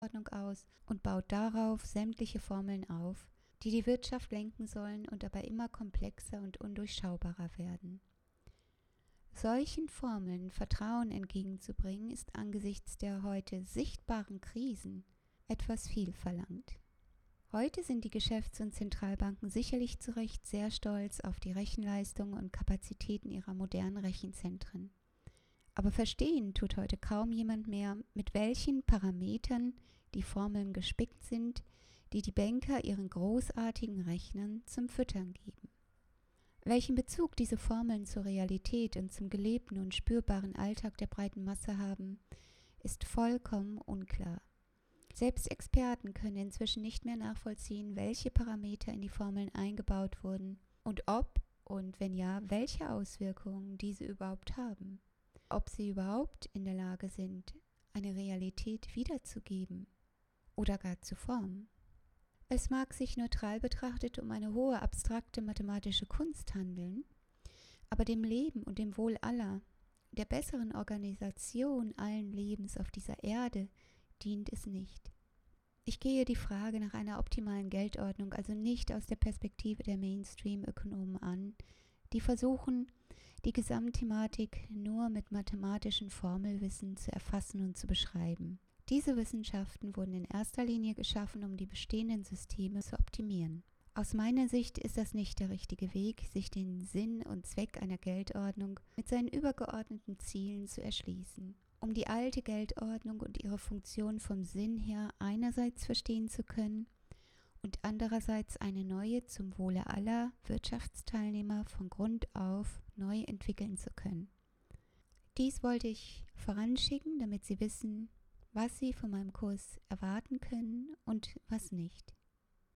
Ordnung aus und baut darauf sämtliche Formeln auf, die die Wirtschaft lenken sollen und dabei immer komplexer und undurchschaubarer werden. Solchen Formeln Vertrauen entgegenzubringen, ist angesichts der heute sichtbaren Krisen etwas viel verlangt. Heute sind die Geschäfts- und Zentralbanken sicherlich zu Recht sehr stolz auf die Rechenleistung und Kapazitäten ihrer modernen Rechenzentren. Aber verstehen tut heute kaum jemand mehr, mit welchen Parametern die Formeln gespickt sind, die die Banker ihren großartigen Rechnern zum Füttern geben. Welchen Bezug diese Formeln zur Realität und zum gelebten und spürbaren Alltag der breiten Masse haben, ist vollkommen unklar. Selbst Experten können inzwischen nicht mehr nachvollziehen, welche Parameter in die Formeln eingebaut wurden und ob und wenn ja, welche Auswirkungen diese überhaupt haben. Ob sie überhaupt in der Lage sind, eine Realität wiederzugeben oder gar zu formen. Es mag sich neutral betrachtet um eine hohe abstrakte mathematische Kunst handeln, aber dem Leben und dem Wohl aller, der besseren Organisation allen Lebens auf dieser Erde, dient es nicht. Ich gehe die Frage nach einer optimalen Geldordnung also nicht aus der Perspektive der Mainstream-Ökonomen an, die versuchen, die Gesamtthematik nur mit mathematischen Formelwissen zu erfassen und zu beschreiben. Diese Wissenschaften wurden in erster Linie geschaffen, um die bestehenden Systeme zu optimieren. Aus meiner Sicht ist das nicht der richtige Weg, sich den Sinn und Zweck einer Geldordnung mit seinen übergeordneten Zielen zu erschließen. Um die alte Geldordnung und ihre Funktion vom Sinn her einerseits verstehen zu können andererseits eine neue zum Wohle aller Wirtschaftsteilnehmer von Grund auf neu entwickeln zu können. Dies wollte ich voranschicken, damit Sie wissen, was Sie von meinem Kurs erwarten können und was nicht.